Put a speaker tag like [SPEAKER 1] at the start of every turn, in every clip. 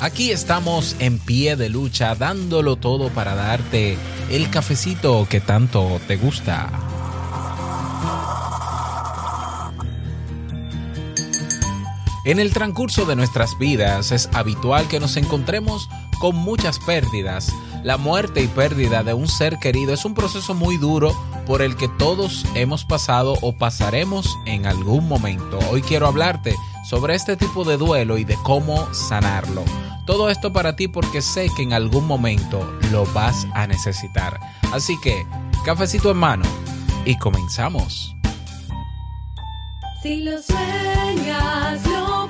[SPEAKER 1] Aquí estamos en pie de lucha, dándolo todo para darte el cafecito que tanto te gusta. En el transcurso de nuestras vidas es habitual que nos encontremos con muchas pérdidas. La muerte y pérdida de un ser querido es un proceso muy duro por el que todos hemos pasado o pasaremos en algún momento. Hoy quiero hablarte sobre este tipo de duelo y de cómo sanarlo. Todo esto para ti porque sé que en algún momento lo vas a necesitar. Así que, cafecito en mano y comenzamos.
[SPEAKER 2] Si lo sueñas, lo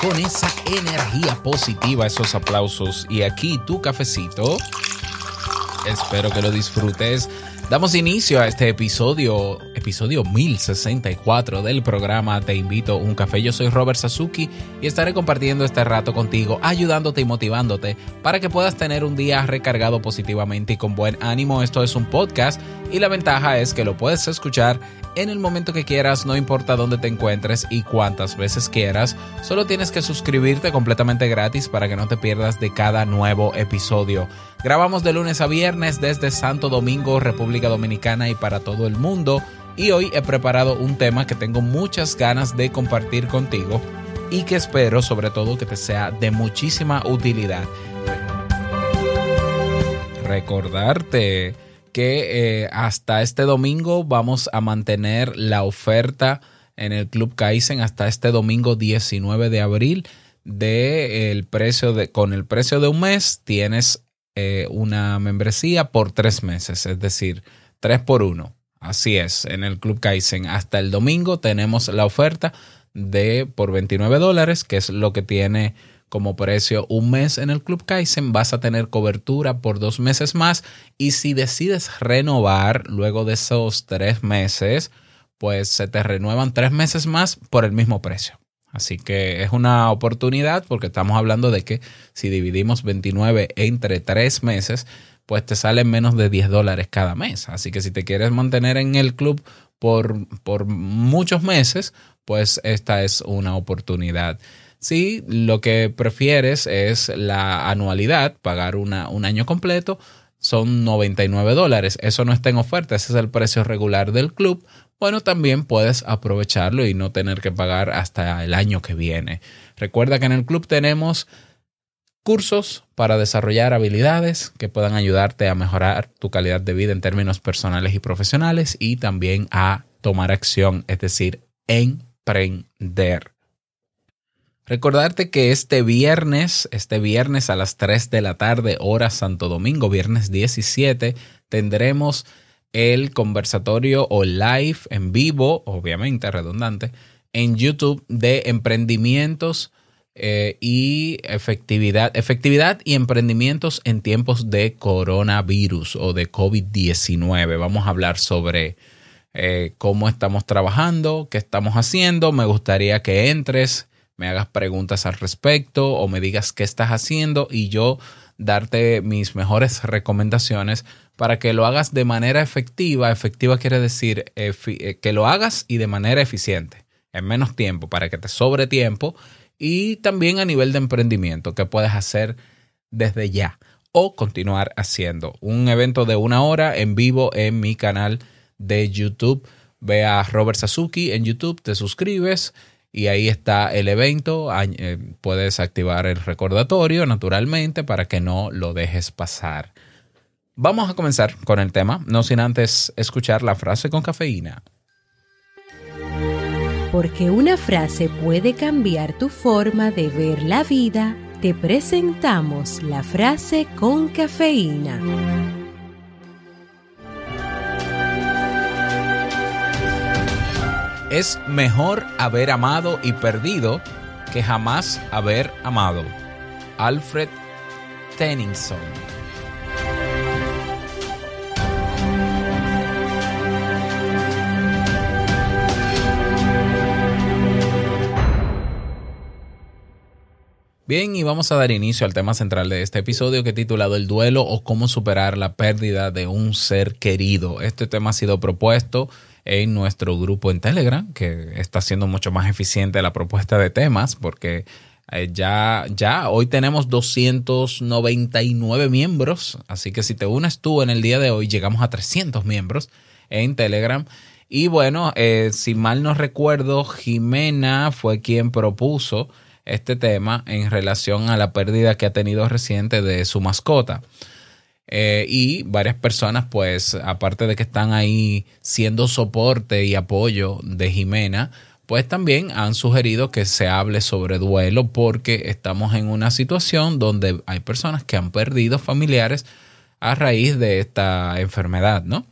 [SPEAKER 1] Con esa energía positiva, esos aplausos? Y aquí tu cafecito. Espero que lo disfrutes. Damos inicio a este episodio, episodio 1064 del programa Te invito a un café. Yo soy Robert Sasuki y estaré compartiendo este rato contigo, ayudándote y motivándote para que puedas tener un día recargado positivamente y con buen ánimo. Esto es un podcast y la ventaja es que lo puedes escuchar en el momento que quieras, no importa dónde te encuentres y cuántas veces quieras. Solo tienes que suscribirte completamente gratis para que no te pierdas de cada nuevo episodio. Grabamos de lunes a viernes desde Santo Domingo, República Dominicana y para todo el mundo. Y hoy he preparado un tema que tengo muchas ganas de compartir contigo y que espero sobre todo que te sea de muchísima utilidad. Recordarte que eh, hasta este domingo vamos a mantener la oferta en el Club Kaizen hasta este domingo 19 de abril de el precio de con el precio de un mes tienes eh, una membresía por tres meses, es decir, tres por uno. Así es, en el Club Kaizen hasta el domingo tenemos la oferta de por 29 dólares, que es lo que tiene como precio un mes en el Club Kaizen, vas a tener cobertura por dos meses más y si decides renovar luego de esos tres meses, pues se te renuevan tres meses más por el mismo precio. Así que es una oportunidad porque estamos hablando de que si dividimos 29 entre tres meses, pues te salen menos de 10 dólares cada mes. Así que si te quieres mantener en el club por, por muchos meses, pues esta es una oportunidad. Si lo que prefieres es la anualidad, pagar una, un año completo, son 99 dólares. Eso no está en oferta, ese es el precio regular del club. Bueno, también puedes aprovecharlo y no tener que pagar hasta el año que viene. Recuerda que en el club tenemos cursos para desarrollar habilidades que puedan ayudarte a mejorar tu calidad de vida en términos personales y profesionales y también a tomar acción, es decir, emprender. Recordarte que este viernes, este viernes a las 3 de la tarde, hora Santo Domingo, viernes 17, tendremos el conversatorio o live en vivo, obviamente redundante, en YouTube de emprendimientos eh, y efectividad, efectividad y emprendimientos en tiempos de coronavirus o de COVID-19. Vamos a hablar sobre eh, cómo estamos trabajando, qué estamos haciendo. Me gustaría que entres, me hagas preguntas al respecto o me digas qué estás haciendo y yo darte mis mejores recomendaciones para que lo hagas de manera efectiva. Efectiva quiere decir efi- que lo hagas y de manera eficiente, en menos tiempo, para que te sobre tiempo y también a nivel de emprendimiento, que puedes hacer desde ya o continuar haciendo. Un evento de una hora en vivo en mi canal de YouTube. Ve a Robert Sasuki en YouTube, te suscribes y ahí está el evento. Eh, Puedes activar el recordatorio naturalmente para que no lo dejes pasar. Vamos a comenzar con el tema, no sin antes escuchar la frase con cafeína.
[SPEAKER 3] Porque una frase puede cambiar tu forma de ver la vida, te presentamos la frase con cafeína.
[SPEAKER 1] Es mejor haber amado y perdido que jamás haber amado. Alfred Tennyson. Bien, y vamos a dar inicio al tema central de este episodio que he titulado El duelo o cómo superar la pérdida de un ser querido. Este tema ha sido propuesto en nuestro grupo en Telegram, que está siendo mucho más eficiente la propuesta de temas, porque eh, ya, ya hoy tenemos 299 miembros, así que si te unes tú en el día de hoy, llegamos a 300 miembros en Telegram. Y bueno, eh, si mal no recuerdo, Jimena fue quien propuso este tema en relación a la pérdida que ha tenido reciente de su mascota. Eh, y varias personas, pues, aparte de que están ahí siendo soporte y apoyo de Jimena, pues también han sugerido que se hable sobre duelo porque estamos en una situación donde hay personas que han perdido familiares a raíz de esta enfermedad, ¿no?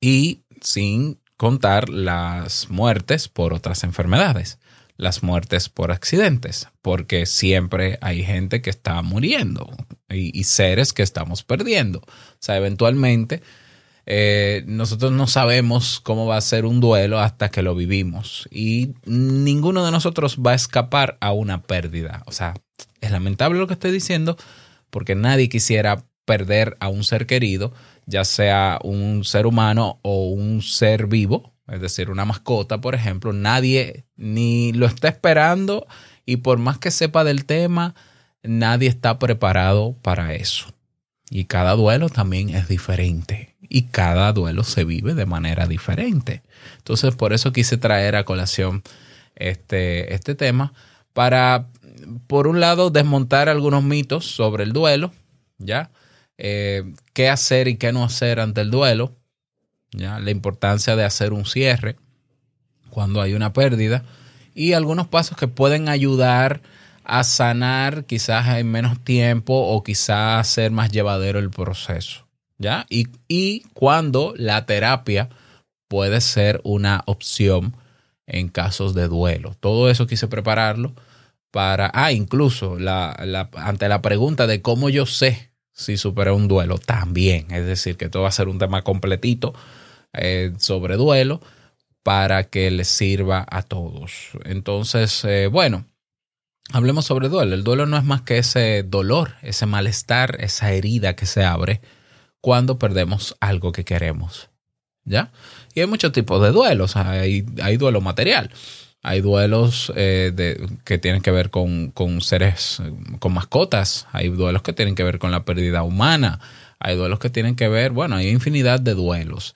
[SPEAKER 1] Y sin contar las muertes por otras enfermedades, las muertes por accidentes, porque siempre hay gente que está muriendo y, seres que estamos perdiendo. O sea, eventualmente eh, nosotros no sabemos cómo va a ser un duelo hasta que lo vivimos y ninguno de nosotros va a escapar a una pérdida. O sea, es lamentable lo que estoy diciendo porque nadie quisiera perder a un ser querido, ya sea un ser humano o un ser vivo, es decir, una mascota, por ejemplo. Nadie ni lo está esperando y por más que sepa del tema, nadie está preparado para eso. Y cada duelo también es diferente. Y cada duelo se vive de manera diferente. Entonces, por eso quise traer a colación este, este tema para, por un lado, desmontar algunos mitos sobre el duelo, ¿ya? Eh, qué hacer y qué no hacer ante el duelo, ¿ya? La importancia de hacer un cierre cuando hay una pérdida y algunos pasos que pueden ayudar a sanar quizás en menos tiempo o quizás hacer más llevadero el proceso, ¿ya? Y, y cuando la terapia puede ser una opción en casos de duelo. Todo eso quise prepararlo para, ah, incluso la, la, ante la pregunta de cómo yo sé si superé un duelo, también, es decir, que todo va a ser un tema completito eh, sobre duelo para que les sirva a todos. Entonces, eh, bueno, hablemos sobre duelo. El duelo no es más que ese dolor, ese malestar, esa herida que se abre cuando perdemos algo que queremos. ¿Ya? Y hay muchos tipos de duelos. Hay, hay duelo material. Hay duelos eh, que tienen que ver con, con, seres, con mascotas. Hay duelos que tienen que ver con la pérdida humana. Hay duelos que tienen que ver, bueno, hay infinidad de duelos.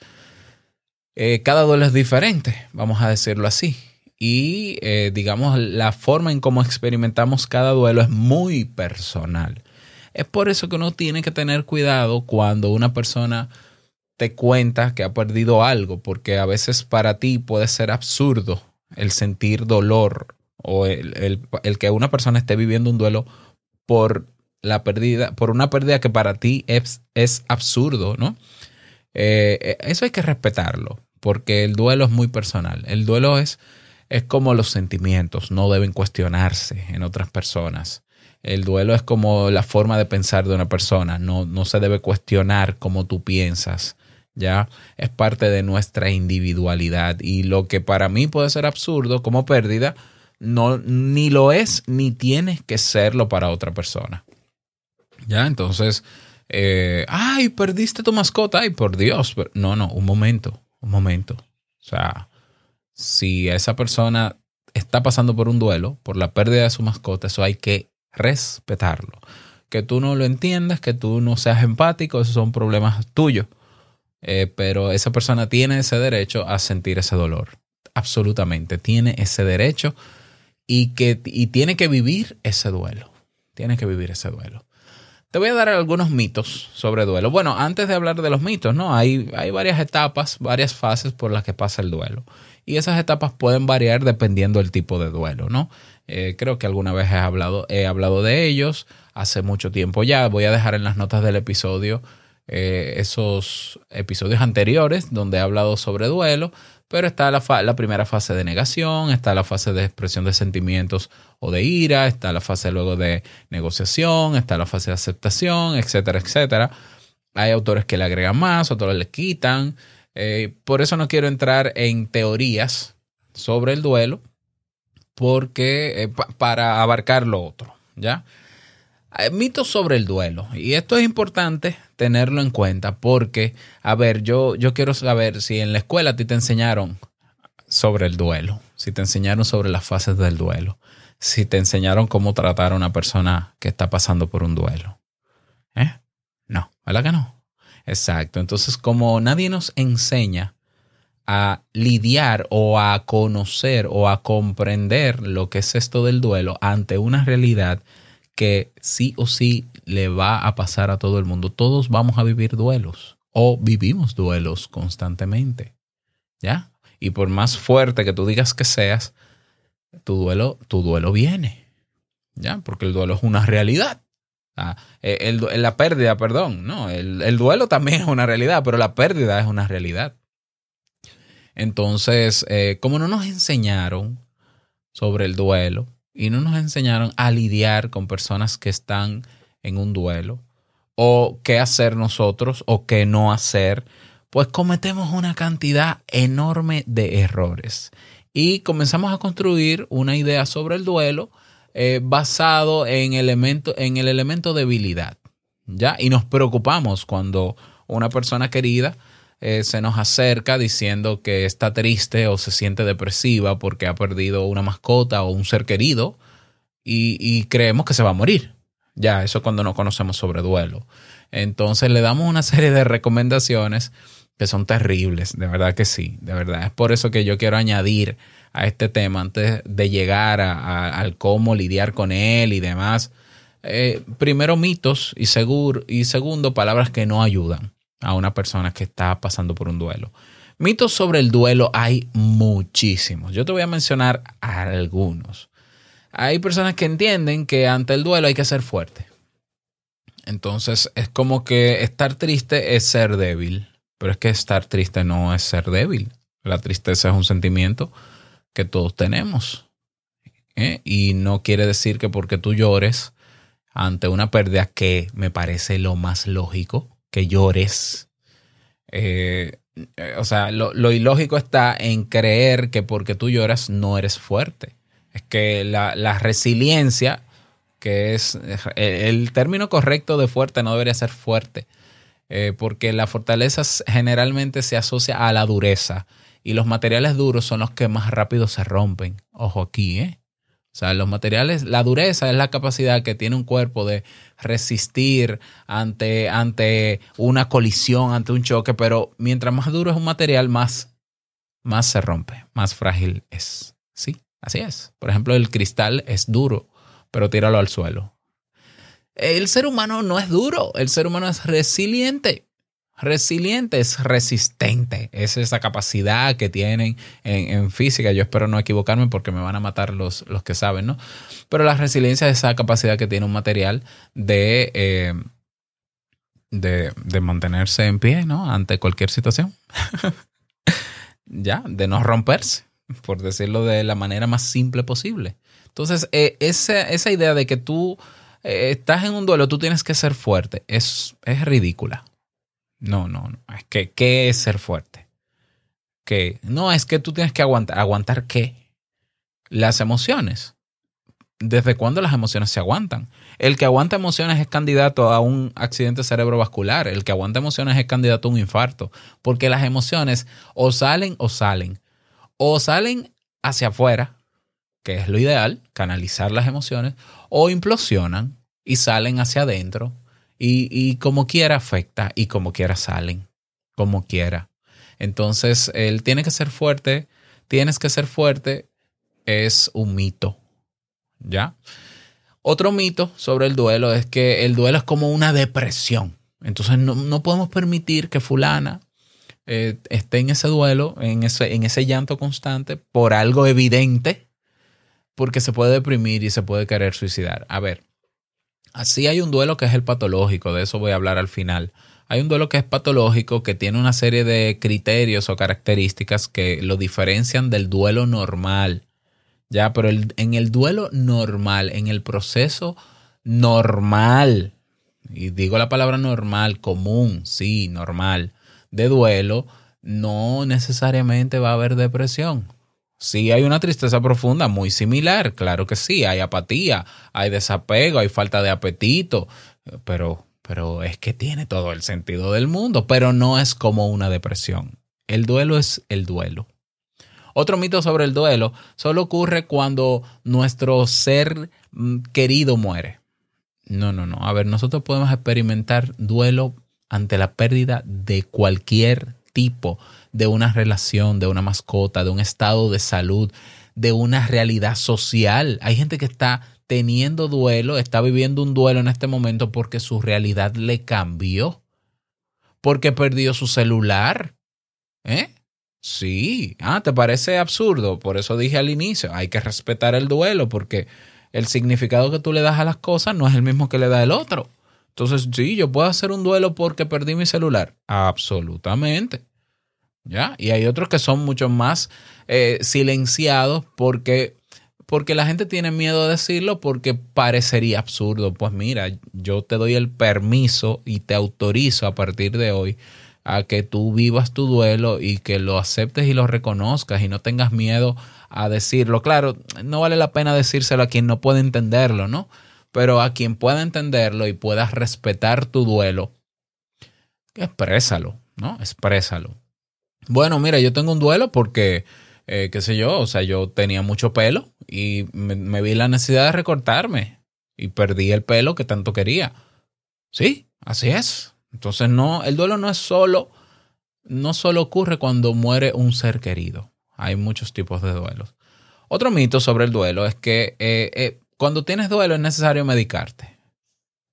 [SPEAKER 1] Eh, cada duelo es diferente, vamos a decirlo así. Y eh, digamos, la forma en cómo experimentamos cada duelo es muy personal. Es por eso que uno tiene que tener cuidado cuando una persona te cuenta que ha perdido algo, porque a veces para ti puede ser absurdo el sentir dolor o el, el, que una persona esté viviendo un duelo por la pérdida, por una pérdida que para ti es, es absurdo, ¿no? Eh, eso hay que respetarlo, porque el duelo es muy personal. El duelo es, es como los sentimientos, no deben cuestionarse en otras personas. El duelo es como la forma de pensar de una persona, no, no se debe cuestionar cómo tú piensas ya es parte de nuestra individualidad. Y lo que para mí puede ser absurdo como pérdida no ni lo es ni tiene que serlo para otra persona. Ya entonces eh, ay perdiste tu mascota ay por Dios no no un momento un momento. O sea si esa persona está pasando por un duelo por la pérdida de su mascota eso hay que respetarlo. Que tú no lo entiendas que tú no seas empático esos son problemas tuyos eh, pero esa persona tiene ese derecho a sentir ese dolor. absolutamente, tiene ese derecho y, que, y tiene que vivir ese duelo. Tiene que vivir ese duelo. Te voy a dar algunos mitos sobre duelo. Bueno, antes de hablar de los mitos, ¿no? Hay, hay varias etapas, varias fases por las que pasa el duelo. Y esas etapas pueden variar dependiendo del tipo de duelo, ¿no? Eh, creo que alguna vez he hablado, he hablado de ellos hace mucho tiempo ya. Voy a dejar en las notas del episodio eh, esos episodios anteriores donde he hablado sobre duelo, pero está la, primera fase de negación, está la fase de expresión de sentimientos o de ira, está la fase luego de negociación, está la fase de aceptación, etcétera, etcétera. Hay autores que le agregan más, otros le quitan. Eh, por eso no quiero entrar en teorías sobre el duelo, porque eh, para abarcar lo otro, ¿ya? Hay mitos sobre el duelo. Y esto es importante tenerlo en cuenta porque, a ver, yo, yo quiero saber si en la escuela a ti te enseñaron sobre el duelo, si te enseñaron sobre las fases del duelo, si te enseñaron cómo tratar a una persona que está pasando por un duelo. ¿Eh? No, ¿verdad que no? Exacto. Entonces, como nadie nos enseña a lidiar o a conocer o a comprender lo que es esto del duelo ante una realidad que sí o sí le va a pasar a todo el mundo. Todos vamos a vivir duelos o vivimos duelos constantemente. ¿Ya? Y por más fuerte que tú digas que seas, tu duelo, tu duelo viene. ¿Ya? Porque el duelo es una realidad. Ah, el, la pérdida, perdón, no, el, el duelo también es una realidad, pero la pérdida es una realidad. Entonces, eh, como no nos enseñaron sobre el duelo y no nos enseñaron a lidiar con personas que están en un duelo, o qué hacer nosotros o qué no hacer, pues cometemos una cantidad enorme de errores. Y comenzamos a construir una idea sobre el duelo eh, basado en, elemento, en el elemento debilidad. ¿ya? Y nos preocupamos cuando una persona querida eh, se nos acerca diciendo que está triste o se siente depresiva porque ha perdido una mascota o un ser querido y, creemos que se va a morir. Ya, eso cuando no conocemos sobre duelo. Entonces le damos una serie de recomendaciones que son terribles, de verdad que sí, de verdad. Es por eso que yo quiero añadir a este tema antes de llegar a, al cómo lidiar con él y demás. Eh, primero mitos y, y segundo palabras que no ayudan a una persona que está pasando por un duelo. Mitos sobre el duelo hay muchísimos. Yo te voy a mencionar algunos. Hay personas que entienden que ante el duelo hay que ser fuerte. Entonces es como que estar triste es ser débil, pero es que estar triste no es ser débil. La tristeza es un sentimiento que todos tenemos. ¿eh? Y no quiere decir que porque tú llores ante una pérdida que me parece lo más lógico, que llores. Eh, o sea, lo, ilógico está en creer que porque tú lloras no eres fuerte. Es que la, resiliencia, que es el término correcto de fuerte, no debería ser fuerte. Eh, porque la fortaleza generalmente se asocia a la dureza y los materiales duros son los que más rápido se rompen. Ojo aquí, ¿eh? O sea, los materiales, la dureza es la capacidad que tiene un cuerpo de resistir ante, ante una colisión, ante un choque, pero mientras más duro es un material, más, más se rompe, más frágil es. Sí, así es. Por ejemplo, el cristal es duro, pero tíralo al suelo. El ser humano no es duro, el ser humano es resiliente. Resiliente es resistente, es esa capacidad que tienen en, física. Yo espero no equivocarme porque me van a matar los, los que saben, ¿no? Pero la resiliencia es esa capacidad que tiene un material de, eh, de, de, mantenerse en pie, ¿no? Ante cualquier situación. ya, de no romperse, por decirlo de la manera más simple posible. Entonces, eh, esa, esa, idea de que tú eh, estás en un duelo, tú tienes que ser fuerte, es, es ridícula. No, no, no. Es que, ¿qué es ser fuerte? Que no, es que tú tienes que aguantar. ¿Aguantar qué? Las emociones. ¿Desde cuándo las emociones se aguantan? El que aguanta emociones es candidato a un accidente cerebrovascular. El que aguanta emociones es candidato a un infarto. Porque las emociones o salen o salen. O salen hacia afuera, que es lo ideal, canalizar las emociones, o implosionan y salen hacia adentro, y, como quiera afecta y como quiera salen, como quiera. Entonces, él tiene que ser fuerte, tienes que ser fuerte es un mito. ¿Ya? Otro mito sobre el duelo es que el duelo es como una depresión. Entonces no, no podemos permitir que fulana eh, esté en ese duelo, en ese, en ese llanto constante, por algo evidente, porque se puede deprimir y se puede querer suicidar. A ver, así hay un duelo que es el patológico, de eso voy a hablar al final. Hay un duelo que es patológico, que tiene una serie de criterios o características que lo diferencian del duelo normal. Ya, pero el- en el duelo normal, en el proceso normal, y digo la palabra normal, común, sí, normal, de duelo, no necesariamente va a haber depresión. Sí hay una tristeza profunda muy similar, claro que sí, hay apatía, hay desapego, hay falta de apetito, pero, pero es que tiene todo el sentido del mundo, pero no es como una depresión. El duelo es el duelo. Otro mito sobre el duelo solo ocurre cuando nuestro ser mm, querido muere. No, no, no. A ver, nosotros podemos experimentar duelo ante la pérdida de cualquier tipo, de una relación, de una mascota, de un estado de salud, de una realidad social. Hay gente que está teniendo duelo, está viviendo un duelo en este momento porque su realidad le cambió, porque perdió su celular. ¿Eh? Sí. Ah, ¿te parece absurdo? Por eso dije al inicio, hay que respetar el duelo porque el significado que tú le das a las cosas no es el mismo que le da el otro. Entonces, sí, yo puedo hacer un duelo porque perdí mi celular. Absolutamente. ¿Ya? Y hay otros que son mucho más eh, silenciados porque, porque la gente tiene miedo de decirlo porque parecería absurdo. Pues mira, yo te doy el permiso y te autorizo a partir de hoy a que tú vivas tu duelo y que lo aceptes y lo reconozcas y no tengas miedo a decirlo. Claro, no vale la pena decírselo a quien no puede entenderlo, ¿no? Pero a quien pueda entenderlo y puedas respetar tu duelo, exprésalo, ¿no? Exprésalo. Bueno, mira, yo tengo un duelo porque, eh, qué sé yo, o sea, yo tenía mucho pelo y me, vi la necesidad de recortarme y perdí el pelo que tanto quería. Sí, así es. Entonces, no, el duelo no es solo, no solo ocurre cuando muere un ser querido. Hay muchos tipos de duelos. Otro mito sobre el duelo es que eh, eh, cuando tienes duelo es necesario medicarte.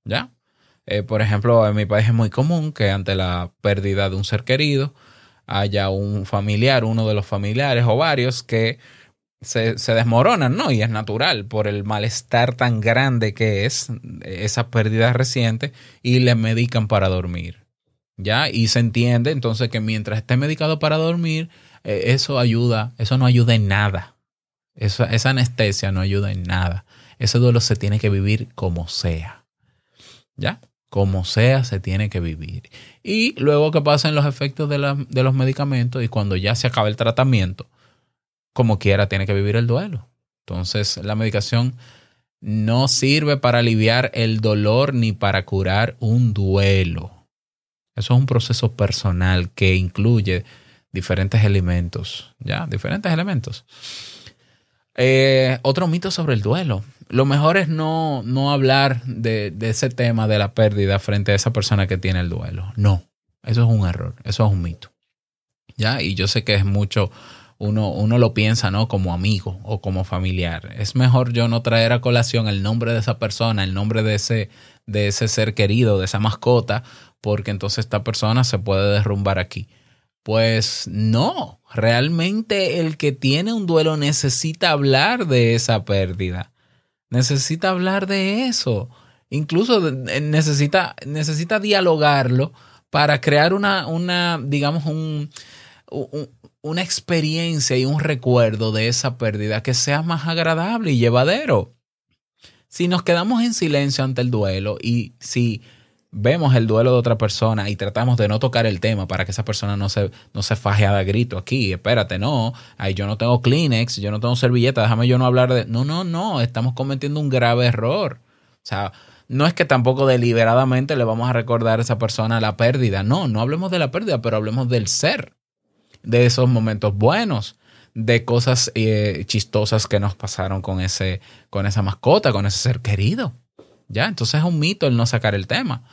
[SPEAKER 1] ¿Ya? Por ejemplo, en mi país es muy común que ante la pérdida de un ser querido haya un familiar, uno de los familiares o varios que se, se desmoronan, ¿no? Y es natural por el malestar tan grande que es esa pérdida reciente y le medican para dormir. ¿Ya? Y se entiende entonces que mientras esté medicado para dormir, eh, eso ayuda, eso no ayuda en nada. Esa, esa anestesia no ayuda en nada. Ese duelo se tiene que vivir como sea. ¿Ya? Como sea, se tiene que vivir. Y luego que pasen los efectos de, la- de los medicamentos y cuando ya se acabe el tratamiento, como quiera, tiene que vivir el duelo. Entonces, la medicación no sirve para aliviar el dolor ni para curar un duelo. Eso es un proceso personal que incluye diferentes elementos, ¿ya? Diferentes elementos. Eh, otro mito sobre el duelo. Lo mejor es no, no hablar de, de ese tema de la pérdida frente a esa persona que tiene el duelo. No, eso es un error, eso es un mito. ¿Ya? Y yo sé que es mucho, uno, uno lo piensa, ¿no? Como amigo o como familiar. Es mejor yo no traer a colación el nombre de esa persona, el nombre de ese, de ese ser querido, de esa mascota, porque entonces esta persona se puede derrumbar aquí. Pues no, realmente el que tiene un duelo necesita hablar de esa pérdida. Necesita hablar de eso. Incluso eh, necesita, necesita dialogarlo para crear una, una digamos, un, un- una experiencia y un recuerdo de esa pérdida que sea más agradable y llevadero. Si nos quedamos en silencio ante el duelo y si vemos el duelo de otra persona y tratamos de no tocar el tema para que esa persona no se, no se faje a grito aquí, espérate, no, ay, yo no tengo Kleenex, yo no tengo servilleta, déjame yo no hablar de... No, no, no, estamos cometiendo un grave error. O sea, no es que tampoco deliberadamente le vamos a recordar a esa persona la pérdida, no, no hablemos de la pérdida, pero hablemos del ser, de esos momentos buenos, de cosas eh, chistosas que nos pasaron con, ese, con esa mascota, con ese ser querido. ¿Ya? Entonces es un mito el no sacar el tema.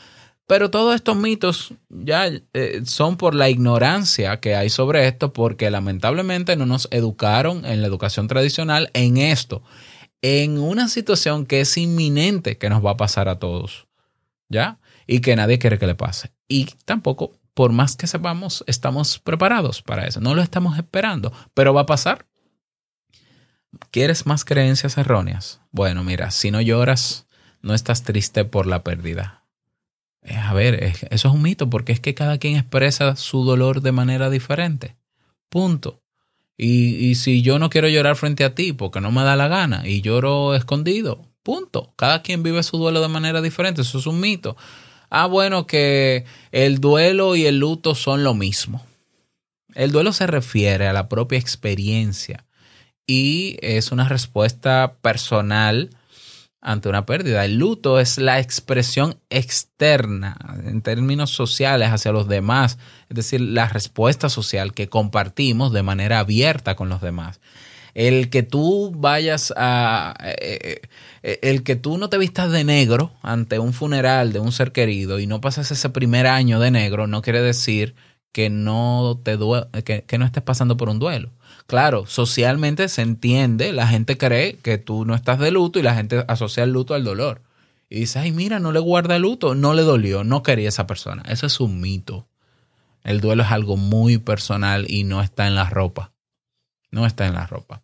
[SPEAKER 1] Pero todos estos mitos ya eh, son por la ignorancia que hay sobre esto, porque lamentablemente no nos educaron en la educación tradicional en esto, en una situación que es inminente que nos va a pasar a todos, ¿ya? Y que nadie quiere que le pase. Y tampoco, por más que sepamos, estamos preparados para eso. No lo estamos esperando, pero va a pasar. ¿Quieres más creencias erróneas? Bueno, mira, si no lloras, no estás triste por la pérdida. Eh, A ver, es- eso es un mito porque es que cada quien expresa su dolor de manera diferente. Punto. Y, y si yo no quiero llorar frente a ti porque no me da la gana y lloro escondido, punto. Cada quien vive su duelo de manera diferente. Eso es un mito. Ah, bueno, que el duelo y el luto son lo mismo. El duelo se refiere a la propia experiencia y es una respuesta personal ante una pérdida. El luto es la expresión externa en términos sociales hacia los demás, es decir, la respuesta social que compartimos de manera abierta con los demás. El que tú vayas a... eh, eh, el que tú no te vistas de negro ante un funeral de un ser querido y no pasas ese primer año de negro no quiere decir que no te que, que no estés pasando por un duelo. Claro, socialmente se entiende, la gente cree que tú no estás de luto y la gente asocia el luto al dolor. Y dice, ay, mira, no le guarda luto, no le dolió, no quería esa persona. Eso es un mito. El duelo es algo muy personal y no está en la ropa. No está en la ropa.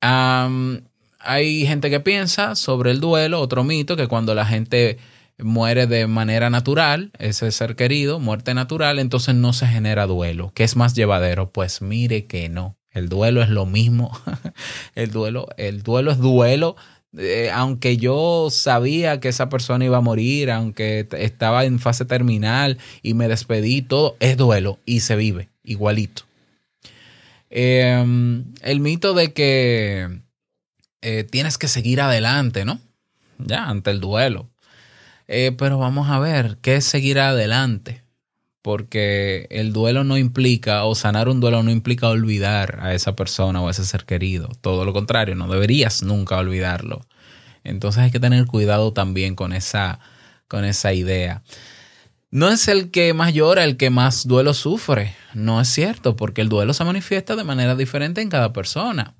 [SPEAKER 1] Hay gente que piensa sobre el duelo, otro mito, que cuando la gente muere de manera natural, ese ser querido, muerte natural, entonces no se genera duelo. ¿Qué es más llevadero? Pues mire que no. El duelo es lo mismo. el duelo, el duelo es duelo. Eh, aunque yo sabía que esa persona iba a morir, aunque estaba en fase terminal y me despedí, todo es duelo y se vive igualito. Eh, el mito de que eh, tienes que seguir adelante, ¿no? Ya, ante el duelo. Eh, pero vamos a ver, ¿qué es seguir adelante? Porque el duelo no implica, o sanar un duelo no implica olvidar a esa persona o a ese ser querido. Todo lo contrario, no deberías nunca olvidarlo. Entonces hay que tener cuidado también con esa, con esa idea. No es el que más llora el que más duelo sufre. No es cierto, porque el duelo se manifiesta de manera diferente en cada persona.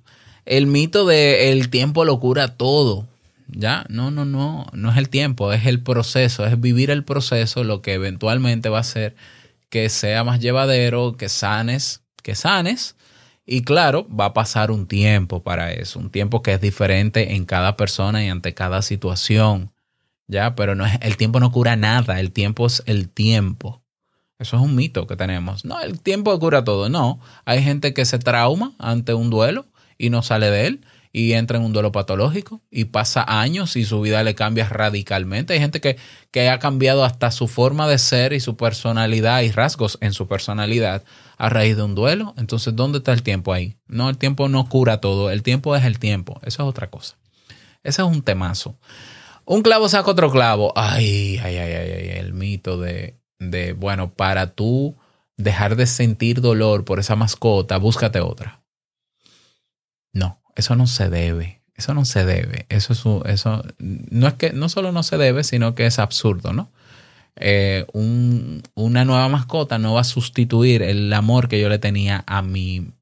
[SPEAKER 1] El mito de el tiempo lo cura todo. Ya, no, no, no, no es el tiempo, es el proceso, es vivir el proceso lo que eventualmente va a hacer que sea más llevadero, que sanes, que sanes. Y claro, va a pasar un tiempo para eso, un tiempo que es diferente en cada persona y ante cada situación. Ya, pero no es, el tiempo no cura nada, el tiempo es el tiempo. Eso es un mito que tenemos. No, el tiempo cura todo. No, hay gente que se trauma ante un duelo y no sale de él y entra en un duelo patológico y pasa años y su vida le cambia radicalmente. Hay gente que, que ha cambiado hasta su forma de ser y su personalidad y rasgos en su personalidad a raíz de un duelo. Entonces, ¿dónde está el tiempo ahí? No, el tiempo no cura todo. El tiempo es el tiempo. Eso es otra cosa. Ese es un temazo. Un clavo saca otro clavo. Ay, ay, ay, ay, ay, el mito de, de, bueno, para tú dejar de sentir dolor por esa mascota, búscate otra. No, eso no se debe. Eso no se debe. Eso eso no es que no solo no se debe, sino que es absurdo, ¿no? Eh, un- una nueva mascota no va a sustituir el amor que yo le tenía a mi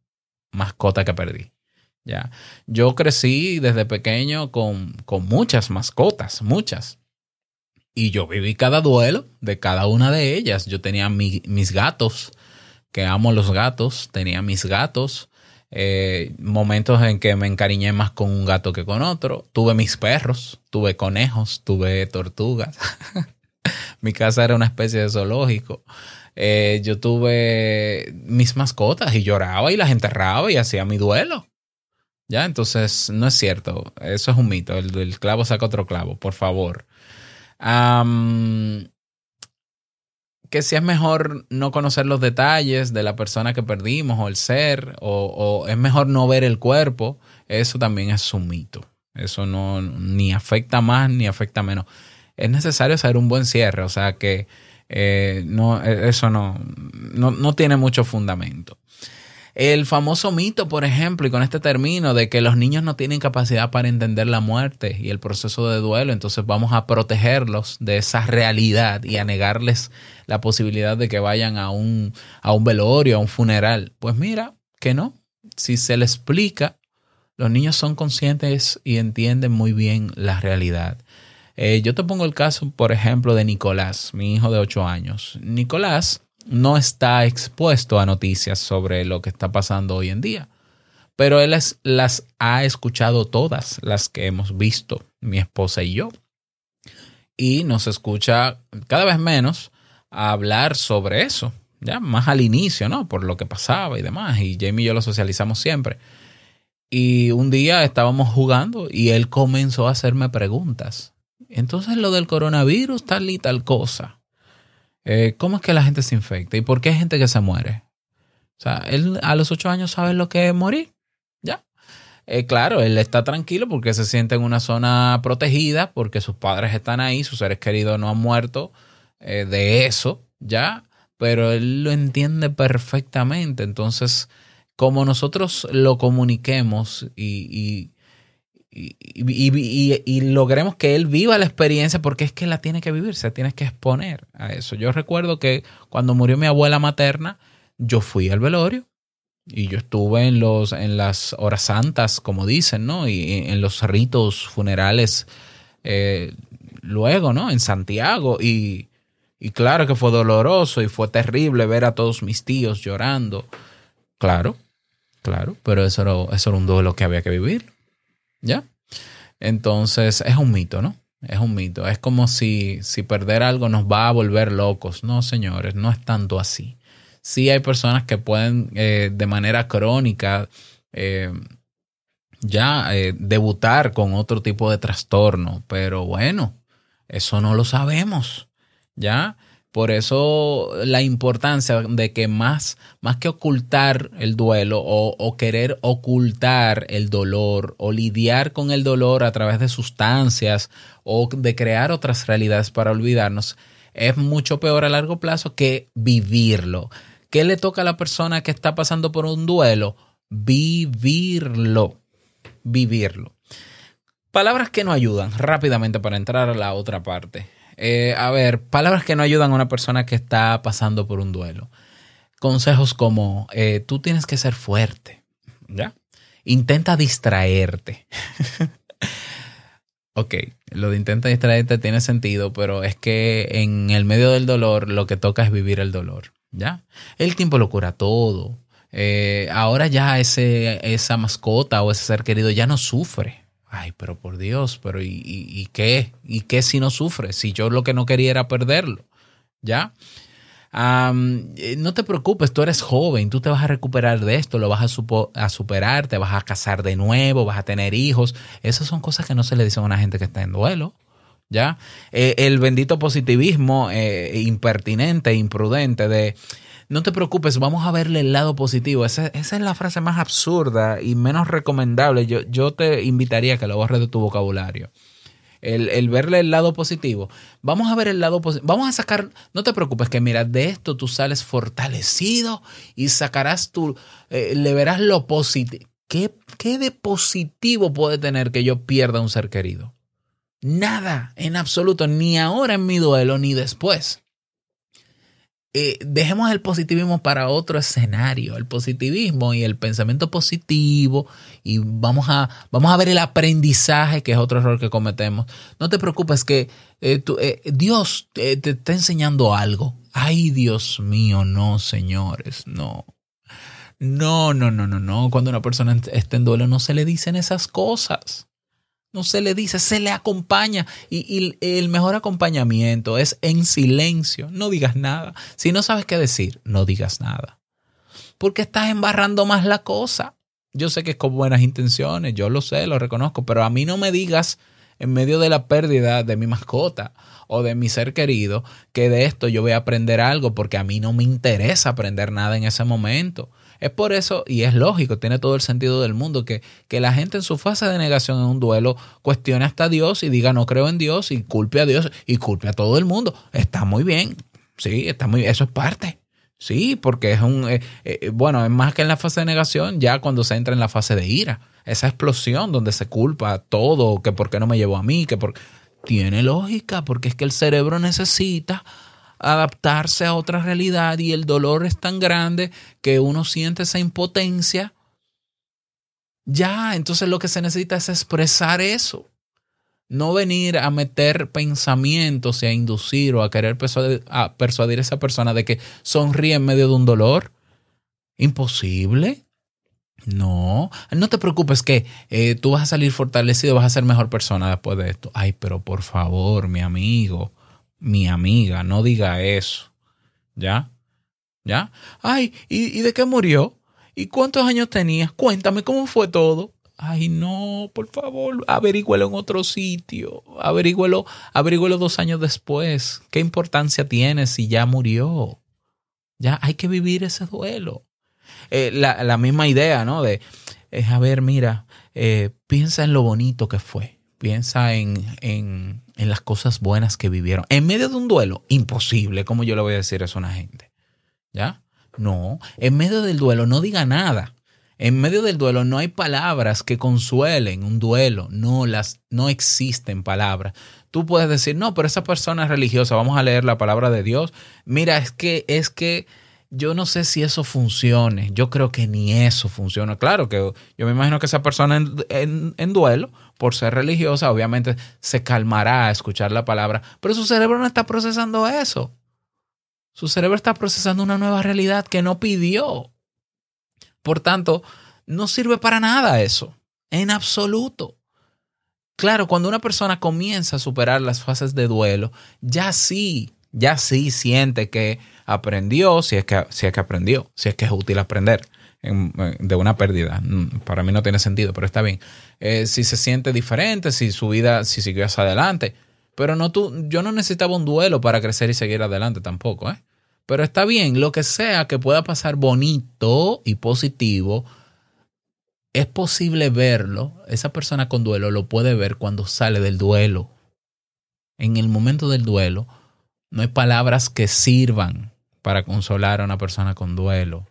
[SPEAKER 1] mascota que perdí. Ya. Yo crecí desde pequeño con, con muchas mascotas, muchas. Y yo viví cada duelo de cada una de ellas. Yo tenía mi- mis gatos, que amo los gatos, tenía mis gatos. Eh, momentos en que me encariñé más con un gato que con otro. Tuve mis perros, tuve conejos, tuve tortugas. Mi casa era una especie de zoológico. Eh, yo tuve mis mascotas y lloraba y las enterraba y hacía mi duelo. Ya, entonces no es cierto. Eso es un mito. El, el clavo saca otro clavo, por favor. Am, que si es mejor no conocer los detalles de la persona que perdimos o el ser, o, es mejor no ver el cuerpo, eso también es un mito. Eso no ni afecta más ni afecta menos. Es necesario hacer un buen cierre, o sea que eh, no, eso no, no, no tiene mucho fundamento. El famoso mito, por ejemplo, y con este término, de que los niños no tienen capacidad para entender la muerte y el proceso de duelo, entonces vamos a protegerlos de esa realidad y a negarles la posibilidad de que vayan a un, a un velorio, a un funeral. Pues mira, que no. Si se les explica, los niños son conscientes y entienden muy bien la realidad. Eh, yo te pongo el caso, por ejemplo, de Nicolás, mi hijo de 8 años. Nicolás no está expuesto a noticias sobre lo que está pasando hoy en día, pero él las ha escuchado todas, las que hemos visto, mi esposa y yo. Y nos escucha cada vez menos hablar sobre eso, ya más al inicio, ¿no? Por lo que pasaba y demás. Y Jamie y yo lo socializamos siempre. Y un día estábamos jugando y él comenzó a hacerme preguntas. Entonces lo del coronavirus, tal y tal cosa. Eh, ¿Cómo es que la gente se infecta? ¿Y por qué hay gente que se muere? O sea, él a los ocho años sabe lo que es morir. Ya. Eh, claro, él está tranquilo porque se siente en una zona protegida, porque sus padres están ahí, sus seres queridos no han muerto eh, de eso, ya. Pero él lo entiende perfectamente. Entonces, como nosotros lo comuniquemos y y, logremos que él viva la experiencia porque es que la tiene que vivir, se tiene que exponer a eso. Yo recuerdo que cuando murió mi abuela materna, yo fui al velorio y yo estuve en, los, en las horas santas, como dicen, ¿no? Y en los ritos funerales eh, luego, ¿no? En Santiago. Y, y claro que fue doloroso y fue terrible ver a todos mis tíos llorando. Claro, claro, pero eso era, eso era un duelo que había que vivir. ¿Ya? Entonces es un mito, ¿no? Es un mito. Es como si, si perder algo nos va a volver locos. No, señores, no es tanto así. Sí hay personas que pueden eh, de manera crónica eh, ya eh, debutar con otro tipo de trastorno, pero bueno, eso no lo sabemos. ¿Ya? Por eso la importancia de que más, más que ocultar el duelo o, o, querer ocultar el dolor o lidiar con el dolor a través de sustancias o de crear otras realidades para olvidarnos, es mucho peor a largo plazo que vivirlo. ¿Qué le toca a la persona que está pasando por un duelo? Vivirlo. Vivirlo. Palabras que no ayudan rápidamente para entrar a la otra parte. Eh, a ver, palabras que no ayudan a una persona que está pasando por un duelo. Consejos como, eh, tú tienes que ser fuerte, ¿ya? Intenta distraerte. ok, lo de intenta distraerte tiene sentido, pero es que en el medio del dolor lo que toca es vivir el dolor, ¿ya? El tiempo lo cura todo. Eh, ahora ya ese, esa mascota o ese ser querido ya no sufre, Ay, pero por Dios, pero ¿y, qué? ¿Y qué si no sufre? Si yo lo que no quería era perderlo, ¿ya? Eh, no te preocupes, tú eres joven, tú te vas a recuperar de esto, lo vas a, superar, te vas a casar de nuevo, vas a tener hijos. Esas son cosas que no se le dicen a una gente que está en duelo. ¿Ya? Eh, el bendito positivismo eh, impertinente, imprudente de no te preocupes, vamos a verle el lado positivo. Esa, es la frase más absurda y menos recomendable. Yo, te invitaría a que lo borres de tu vocabulario. El, verle el lado positivo. Vamos a ver el lado positivo. Vamos a sacar, no te preocupes, que mira, de esto tú sales fortalecido y sacarás tu, eh, le verás lo positivo. ¿Qué, ¿Qué de positivo puede tener que yo pierda un ser querido? Nada, en absoluto, ni ahora en mi duelo, ni después. Eh, dejemos el positivismo para otro escenario, el positivismo y el pensamiento positivo y vamos a, vamos a ver el aprendizaje, que es otro error que cometemos. No te preocupes que eh, eh, Dios te está enseñando algo. Ay, Dios mío, no, señores, no. No, no, no, no, no. Cuando una persona está en duelo no se le dicen esas cosas. No se le dice, se le acompaña. Y, el mejor acompañamiento es en silencio. No digas nada. Si no sabes qué decir, no digas nada. Porque estás embarrando más la cosa. Yo sé que es con buenas intenciones, yo lo sé, lo reconozco, pero a mí no me digas en medio de la pérdida de mi mascota o de mi ser querido que de esto yo voy a aprender algo porque a mí no me interesa aprender nada en ese momento. Es por eso, y es lógico, tiene todo el sentido del mundo, que, que la gente en su fase de negación en un duelo cuestione hasta Dios y diga no creo en Dios y culpe a Dios y culpe a todo el mundo. Está muy bien, sí, está muy bien, eso es parte. Sí, porque es un, eh, eh, bueno, es más que en la fase de negación, ya cuando se entra en la fase de ira, esa explosión donde se culpa todo, que por qué no me llevó a mí, que por... Tiene lógica, porque es que el cerebro necesita adaptarse a otra realidad y el dolor es tan grande que uno siente esa impotencia. Ya, entonces lo que se necesita es expresar eso. No venir a meter pensamientos y a inducir o a querer persuadir a, persuadir esa persona de que sonríe en medio de un dolor. Imposible. No, no te preocupes que eh, tú vas a salir fortalecido, vas a ser mejor persona después de esto. Ay, pero por favor, mi amigo, mi amiga, no diga eso. ¿Ya? ¿Ya? Ay, ¿y, de qué murió? ¿Y cuántos años tenías? Cuéntame cómo fue todo. Ay, no, por favor, averígüelo en otro sitio. Averígüelo, averígüelo dos años después. ¿Qué importancia tiene si ya murió? Ya hay que vivir ese duelo. Eh, la, la, misma idea, ¿no? De, eh, a ver, mira, eh, piensa en lo bonito que fue. Piensa en, en, en, las cosas buenas que vivieron. En medio de un duelo, imposible. ¿Cómo yo le voy a decir eso a una gente? ¿Ya? No, en medio del duelo no diga nada. En medio del duelo no hay palabras que consuelen un duelo, no las no existen palabras. Tú puedes decir, "No, pero esa persona es religiosa, vamos a leer la palabra de Dios." Mira, es que es que yo no sé si eso funcione. Yo creo que ni eso funciona. Claro que yo me imagino que esa persona en, en, en, duelo, por ser religiosa, obviamente se calmará a escuchar la palabra, pero su cerebro no está procesando eso. Su cerebro está procesando una nueva realidad que no pidió. Por tanto, no sirve para nada eso, en absoluto. Claro, cuando una persona comienza a superar las fases de duelo, ya sí, ya sí siente que aprendió, si es que, si es que aprendió, si es que es útil aprender en, de una pérdida. Para mí no tiene sentido, pero está bien. Eh, si se siente diferente, si su vida, si siguió hacia adelante. Pero no tú, yo no necesitaba un duelo para crecer y seguir adelante tampoco, ¿eh? Pero está bien, lo que sea que pueda pasar bonito y positivo, es posible verlo. Esa persona con duelo lo puede ver cuando sale del duelo. En el momento del duelo, no hay palabras que sirvan para consolar a una persona con duelo.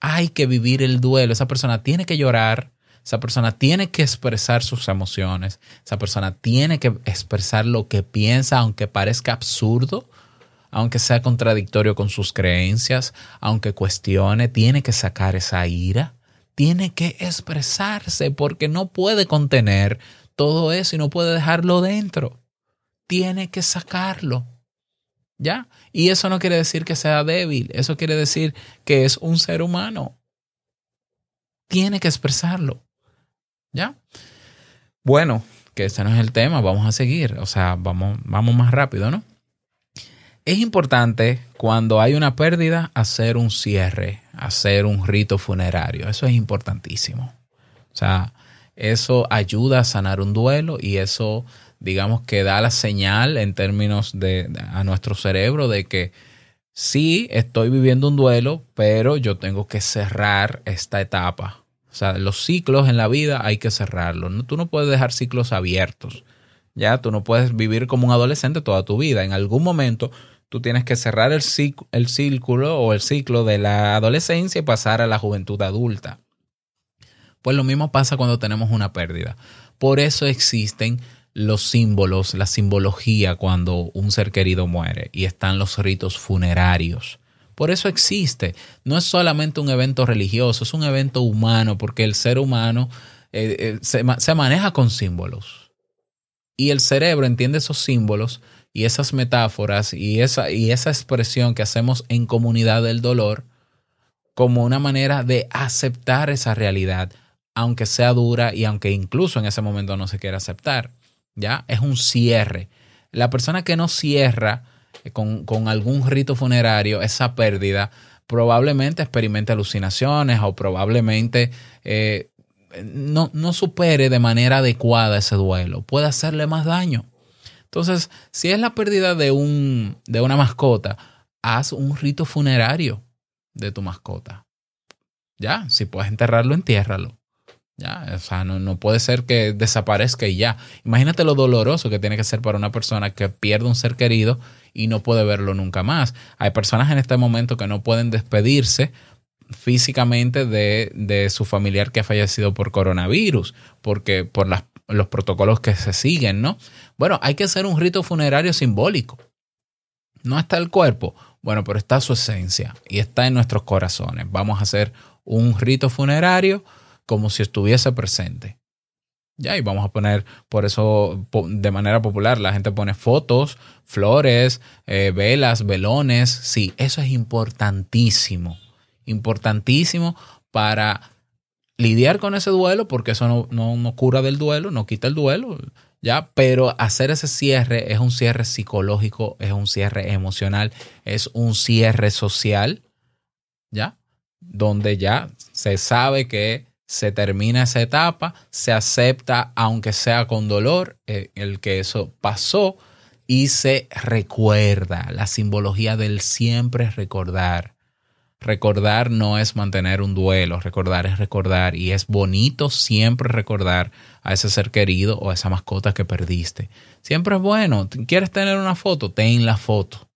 [SPEAKER 1] Hay que vivir el duelo. Esa persona tiene que llorar. Esa persona tiene que expresar sus emociones. Esa persona tiene que expresar lo que piensa, aunque parezca absurdo, aunque sea contradictorio con sus creencias, aunque cuestione, tiene que sacar esa ira. Tiene que expresarse porque no puede contener todo eso y no puede dejarlo dentro. Tiene que sacarlo. ¿Ya? Y eso no quiere decir que sea débil, eso quiere decir que es un ser humano. Tiene que expresarlo. ¿Ya? Bueno, que ese no es el tema, vamos a seguir, o sea, vamos, vamos más rápido, ¿no? Es importante cuando hay una pérdida hacer un cierre, hacer un rito funerario, eso es importantísimo. O sea, eso ayuda a sanar un duelo y eso digamos que da la señal en términos de, a nuestro cerebro de que sí estoy viviendo un duelo, pero yo tengo que cerrar esta etapa. O sea, los ciclos en la vida hay que cerrarlos. No, tú no puedes dejar ciclos abiertos. Ya, tú no puedes vivir como un adolescente toda tu vida. En algún momento tú tienes que cerrar el, el círculo o el ciclo de la adolescencia y pasar a la juventud adulta. Pues lo mismo pasa cuando tenemos una pérdida. Por eso existen los símbolos, la simbología cuando un ser querido muere y están los ritos funerarios. Por eso existe. No es solamente un evento religioso, es un evento humano porque el ser humano eh, eh, se, se maneja con símbolos. Y el cerebro entiende esos símbolos y esas metáforas y esa, y esa expresión que hacemos en comunidad del dolor como una manera de aceptar esa realidad, aunque sea dura y aunque incluso en ese momento no se quiera aceptar. ¿Ya? Es un cierre. La persona que no cierra con, con algún rito funerario esa pérdida, probablemente experimente alucinaciones o probablemente eh, no, no supere de manera adecuada ese duelo. Puede hacerle más daño. Entonces, si es la pérdida de, un, de una mascota, haz un rito funerario de tu mascota. Ya, si puedes enterrarlo, entiérralo. Ya, o sea, no, no, puede ser que desaparezca y ya. Imagínate lo doloroso que tiene que ser para una persona que pierde un ser querido y no puede verlo nunca más. Hay personas en este momento que no pueden despedirse físicamente de, de su familiar que ha fallecido por coronavirus, porque por las, los protocolos que se siguen, ¿no? Bueno, hay que hacer un rito funerario simbólico. No está el cuerpo, bueno, pero está su esencia y está en nuestros corazones. Vamos a hacer un rito funerario como si estuviese presente. Ya, y vamos a poner, por eso, de manera popular, la gente pone fotos, flores, eh, velas, velones. Sí, eso es importantísimo. Importantísimo para lidiar con ese duelo, porque eso no, no, no cura del duelo, no quita el duelo, ya, pero hacer ese cierre es un cierre psicológico, es un cierre emocional, es un cierre social, ya, donde ya se sabe que se termina esa etapa, se acepta, aunque sea con dolor, eh, el que eso pasó y se recuerda la simbología del siempre recordar. Recordar no es mantener un duelo, recordar es recordar y es bonito siempre recordar a ese ser querido o a esa mascota que perdiste. Siempre es bueno. ¿Quieres tener una foto? Ten la foto.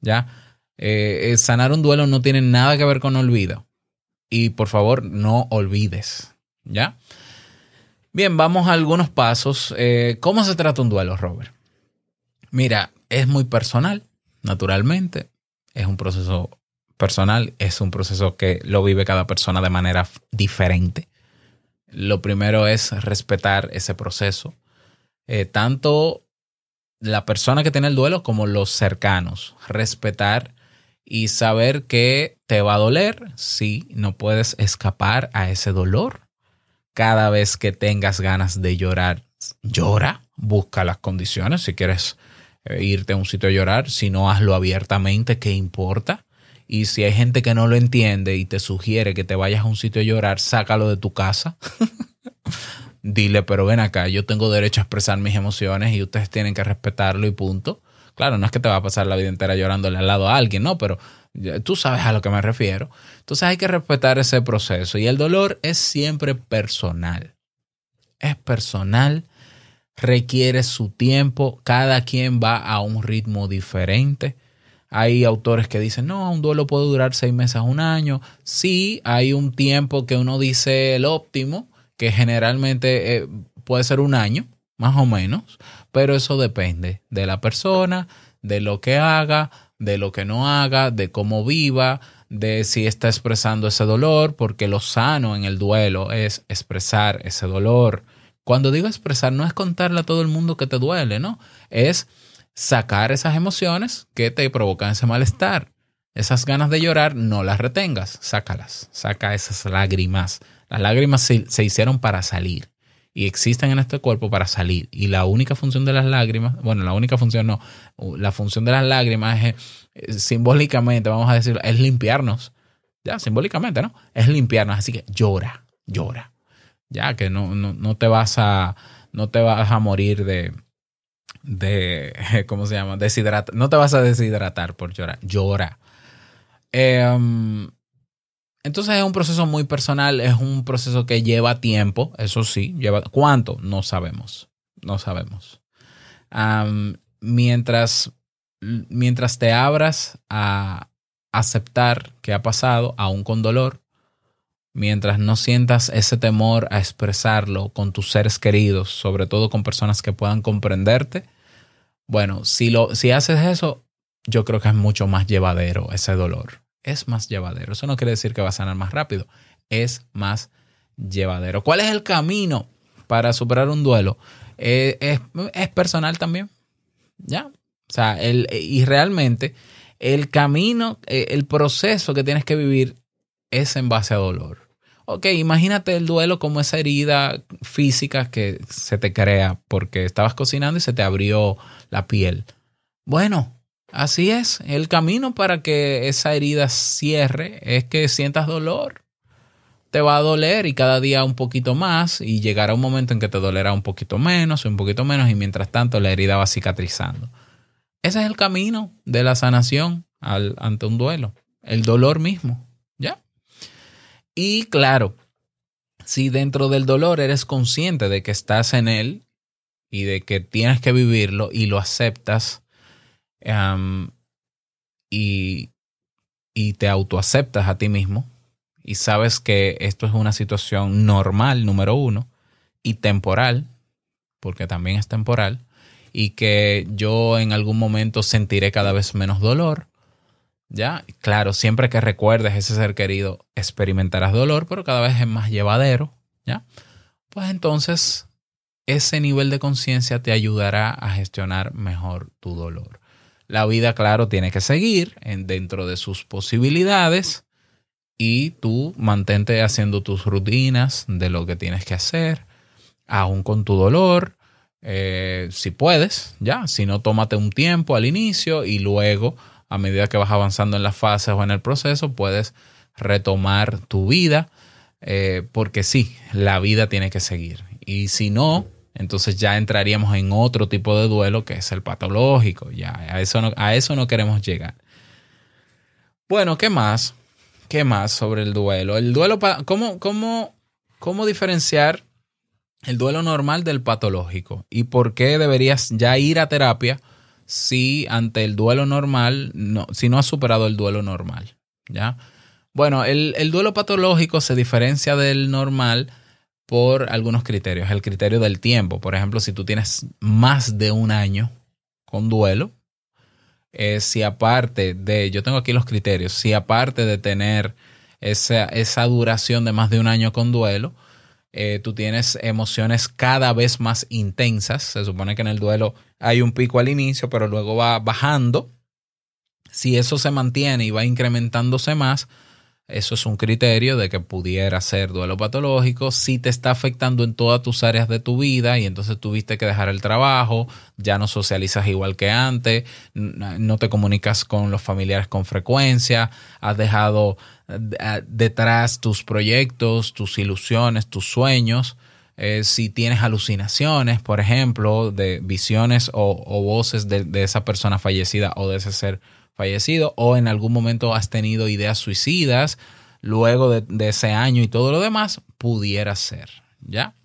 [SPEAKER 1] ¿Ya? Eh, eh, sanar un duelo no tiene nada que ver con olvido. Y por favor, no olvides. ¿Ya? Bien, vamos a algunos pasos. Eh, ¿Cómo se trata un duelo, Robert? Mira, es muy personal, naturalmente. Es un proceso personal, es un proceso que lo vive cada persona de manera diferente. Lo primero es respetar ese proceso. Eh, tanto la persona que tiene el duelo como los cercanos. Respetar y saber que te va a doler si no puedes escapar a ese dolor. Cada vez que tengas ganas de llorar, llora, busca las condiciones. Si quieres eh, irte a un sitio a llorar, si no, hazlo abiertamente, ¿qué importa? Y si hay gente que no lo entiende y te sugiere que te vayas a un sitio a llorar, sácalo de tu casa. Dile, pero ven acá, yo tengo derecho a expresar mis emociones y ustedes tienen que respetarlo y punto. Claro, no es que te va a pasar la vida entera llorándole al lado a alguien, no, pero tú sabes a lo que me refiero. Entonces hay que respetar ese proceso y el dolor es siempre personal. Es personal, requiere su tiempo, cada quien va a un ritmo diferente. Hay autores que dicen, no, un duelo puede durar seis meses un año. Sí, hay un tiempo que uno dice el óptimo, que generalmente eh, puede ser un año, más o menos, pero eso depende de la persona, de lo que haga, de lo que no haga, de cómo viva, de si está expresando ese dolor, porque lo sano en el duelo es expresar ese dolor. Cuando digo expresar, no es contarle a todo el mundo que te duele, ¿no? Es sacar esas emociones que te provocan ese malestar. Esas ganas de llorar, no las retengas, sácalas, saca esas lágrimas. Las lágrimas se, se hicieron para salir y existen en este cuerpo para salir. Y la única función de las lágrimas, bueno, la única función no, la función de las lágrimas es, eh, simbólicamente, vamos a decirlo, es limpiarnos. Ya, simbólicamente, ¿no? Es limpiarnos. Así que llora, llora. Ya, que no, no, no te vas a, no te vas a morir de, de, ¿cómo se llama? Deshidratar. No te vas a deshidratar por llorar. Llora. Eh, entonces es un proceso muy personal, es un proceso que lleva tiempo, eso sí, lleva cuánto, no sabemos, no sabemos. Mientras, mientras te abras a aceptar que ha pasado, aún con dolor, mientras no sientas ese temor a expresarlo con tus seres queridos, sobre todo con personas que puedan comprenderte, bueno, si, lo, si haces eso, yo creo que es mucho más llevadero ese dolor. Es más llevadero. Eso no quiere decir que va a sanar más rápido. Es más llevadero. ¿Cuál es el camino para superar un duelo? Eh, es, es personal también. ¿Ya? O sea, el, y realmente el camino, eh, el proceso que tienes que vivir es en base a dolor. Ok, imagínate el duelo como esa herida física que se te crea porque estabas cocinando y se te abrió la piel. Bueno, así es. El camino para que esa herida cierre es que sientas dolor. Te va a doler y cada día un poquito más y llegará un momento en que te dolerá un poquito menos un poquito menos y mientras tanto la herida va cicatrizando. Ese es el camino de la sanación ante un duelo. El dolor mismo. ¿Ya? Y claro, si dentro del dolor eres consciente de que estás en él y de que tienes que vivirlo y lo aceptas, am, y, y te autoaceptas a ti mismo y sabes que esto es una situación normal, número uno, y temporal, porque también es temporal, y que yo en algún momento sentiré cada vez menos dolor. Ya, claro, siempre que recuerdes ese ser querido, experimentarás dolor, pero cada vez es más llevadero. Ya, pues entonces ese nivel de conciencia te ayudará a gestionar mejor tu dolor. La vida, claro, tiene que seguir en, dentro de sus posibilidades y tú mantente haciendo tus rutinas de lo que tienes que hacer, aún con tu dolor, eh, si puedes, ya, si no, tómate un tiempo al inicio y luego, a medida que vas avanzando en las fases o en el proceso, puedes retomar tu vida, eh, porque sí, la vida tiene que seguir. Y si no, entonces ya entraríamos en otro tipo de duelo que es el patológico. Ya, a eso no, a eso no queremos llegar. Bueno, ¿qué más? ¿Qué más sobre el duelo? El duelo, ¿cómo, cómo, cómo diferenciar el duelo normal del patológico? ¿Y por qué deberías ya ir a terapia si ante el duelo normal, no, si no has superado el duelo normal? ¿Ya? Bueno, el, el duelo patológico se diferencia del normal por algunos criterios. El criterio del tiempo. Por ejemplo, si tú tienes más de un año con duelo, eh, si aparte de, yo tengo aquí los criterios, si aparte de tener esa, esa duración de más de un año con duelo, eh, tú tienes emociones cada vez más intensas. Se supone que en el duelo hay un pico al inicio, pero luego va bajando. Si eso se mantiene y va incrementándose más, eso es un criterio de que pudiera ser duelo patológico. Si te está afectando en todas tus áreas de tu vida y entonces tuviste que dejar el trabajo, ya no socializas igual que antes, no te comunicas con los familiares con frecuencia, has dejado eh, detrás tus proyectos, tus ilusiones, tus sueños. Eh, si tienes alucinaciones, por ejemplo, de visiones o, o voces de, de esa persona fallecida o de ese ser fallecido o en algún momento has tenido ideas suicidas luego de, ese año y todo lo demás, pudiera ser, ¿ya?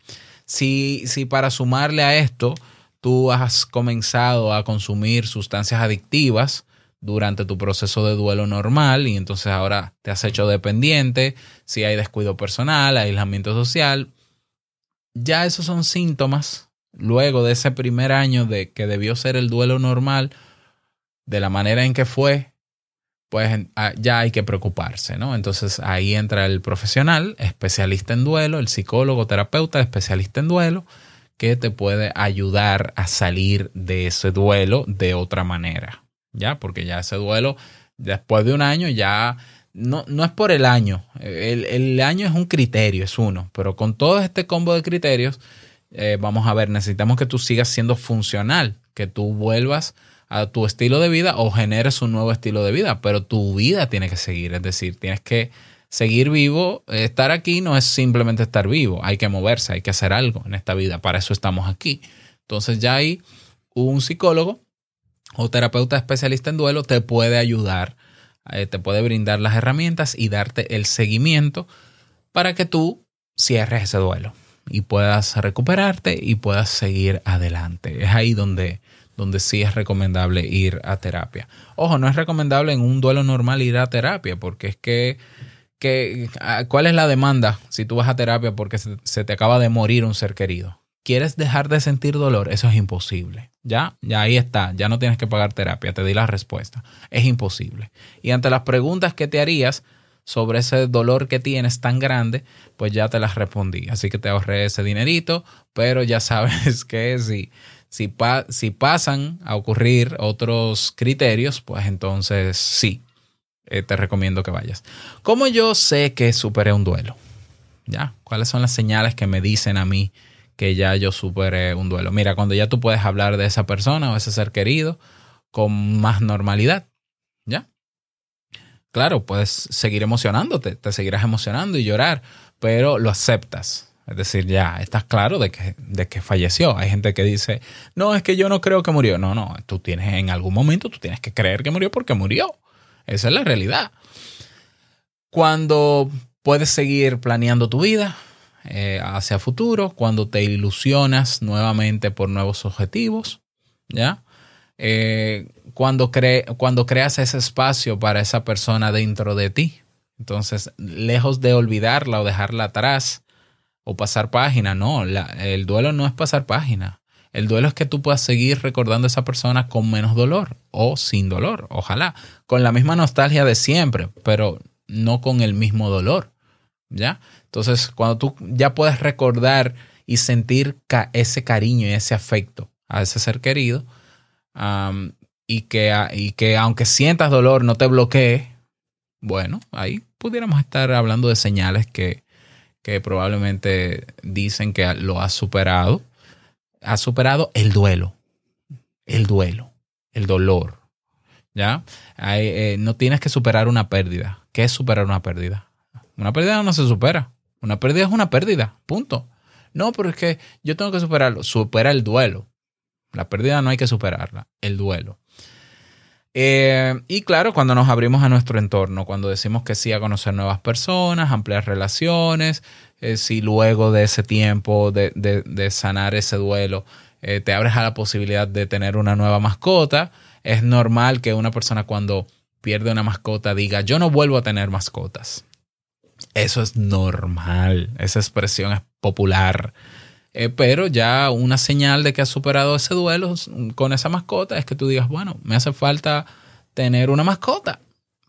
[SPEAKER 1] Si, si para sumarle a esto tú has comenzado a consumir sustancias adictivas durante tu proceso de duelo normal y entonces ahora te has hecho dependiente, si hay descuido personal, aislamiento social, ya esos son síntomas luego de ese primer año de que debió ser el duelo normal de la manera en que fue, pues ah, ya hay que preocuparse, ¿no? Entonces ahí entra el profesional, especialista en duelo, el psicólogo, terapeuta, especialista en duelo, que te puede ayudar a salir de ese duelo de otra manera, ¿ya? Porque ya ese duelo, después de un año, ya no, no es por el año, el, el año es un criterio, es uno, pero con todo este combo de criterios, eh, vamos a ver, necesitamos que tú sigas siendo funcional, que tú vuelvas a tu estilo de vida o generes un nuevo estilo de vida, pero tu vida tiene que seguir, es decir, tienes que seguir vivo, estar aquí no es simplemente estar vivo, hay que moverse, hay que hacer algo en esta vida, para eso estamos aquí. Entonces ya ahí un psicólogo o terapeuta especialista en duelo te puede ayudar, eh, te puede brindar las herramientas y darte el seguimiento para que tú cierres ese duelo y puedas recuperarte y puedas seguir adelante. Es ahí donde, donde sí es recomendable ir a terapia. Ojo, no es recomendable en un duelo normal ir a terapia porque es que, ah, ¿cuál es la demanda si tú vas a terapia porque se, se te acaba de morir un ser querido? ¿Quieres dejar de sentir dolor? Eso es imposible. Ya, ya ahí está. Ya no tienes que pagar terapia. Te di la respuesta. Es imposible. Y ante las preguntas que te harías sobre ese dolor que tienes tan grande, pues ya te las respondí. Así que te ahorré ese dinerito, pero ya sabes que si, si, pa- si pasan a ocurrir otros criterios, pues entonces sí, eh, te recomiendo que vayas. ¿Cómo yo sé que superé un duelo? ¿Ya? ¿Cuáles son las señales que me dicen a mí que ya yo superé un duelo? Mira, cuando ya tú puedes hablar de esa persona o ese ser querido con más normalidad, ¿ya? Claro, puedes seguir emocionándote, te seguirás emocionando y llorar, pero lo aceptas. Es decir, ya estás claro de que, de que falleció. Hay gente que dice, no, es que yo no creo que murió. No, no, tú tienes en algún momento, tú tienes que creer que murió porque murió. Esa es la realidad. Cuando puedes seguir planeando tu vida eh, hacia futuro, cuando te ilusionas nuevamente por nuevos objetivos, ¿ya? Eh, cuando, cuando creas ese espacio para esa persona dentro de ti. Entonces, lejos de olvidarla o dejarla atrás o pasar página, no, el duelo no es pasar página. El duelo es que tú puedas seguir recordando a esa persona con menos dolor o sin dolor, ojalá, con la misma nostalgia de siempre, pero no con el mismo dolor. ¿Ya? Entonces, cuando tú ya puedes recordar y sentir ese cariño y ese afecto a ese ser querido, y, que, y que aunque sientas dolor no te bloquee, bueno, ahí pudiéramos estar hablando de señales que, que probablemente dicen que lo has superado. Has superado el duelo, el duelo, el dolor. ¿Ya? Eh, no tienes que superar una pérdida. ¿Qué es superar una pérdida? Una pérdida no se supera. Una pérdida es una pérdida. Punto. No, pero es que yo tengo que superarlo. Supera el duelo. La pérdida no hay que superarla. El duelo. Eh, y claro, cuando nos abrimos a nuestro entorno, cuando decimos que sí a conocer nuevas personas, ampliar relaciones, eh, si luego de ese tiempo de, de- sanar ese duelo, eh, te abres a la posibilidad de tener una nueva mascota, es normal que una persona cuando pierde una mascota diga, yo no vuelvo a tener mascotas. Eso es normal, esa expresión es popular. Eh, pero ya una señal de que has superado ese duelo con esa mascota es que tú digas, bueno, me hace falta tener una mascota.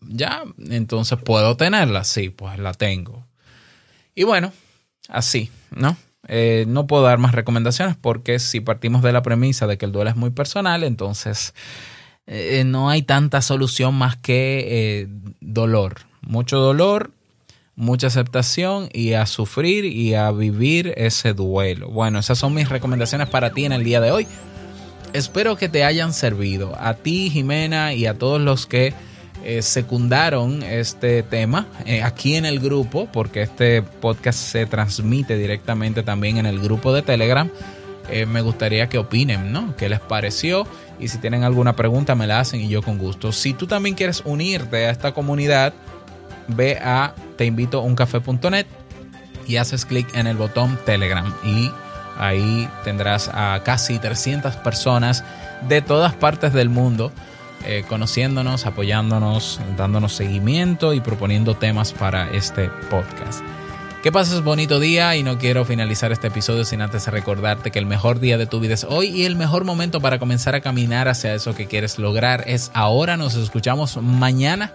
[SPEAKER 1] Ya, entonces puedo tenerla. Sí, pues la tengo. Y bueno, así, ¿no? Eh, no puedo dar más recomendaciones porque si partimos de la premisa de que el duelo es muy personal, entonces eh, no hay tanta solución más que dolor. Mucho dolor, mucha aceptación y a sufrir y a vivir ese duelo. Bueno, esas son mis recomendaciones para ti en el día de hoy. Espero que te hayan servido a ti, Jimena, y a todos los que eh, secundaron este tema eh, aquí en el grupo, porque este podcast se transmite directamente también en el grupo de Telegram. Eh, me gustaría que opinen, ¿no? ¿Qué les pareció? Y si tienen alguna pregunta, me la hacen y yo con gusto. Si tú también quieres unirte a esta comunidad, ve a teinvitouncafé.net y haces clic en el botón Telegram y ahí tendrás a casi 300 personas de todas partes del mundo eh, conociéndonos, apoyándonos, dándonos seguimiento y proponiendo temas para este podcast. Que pases bonito día y no quiero finalizar este episodio sin antes recordarte que el mejor día de tu vida es hoy y el mejor momento para comenzar a caminar hacia eso que quieres lograr es ahora. Nos escuchamos mañana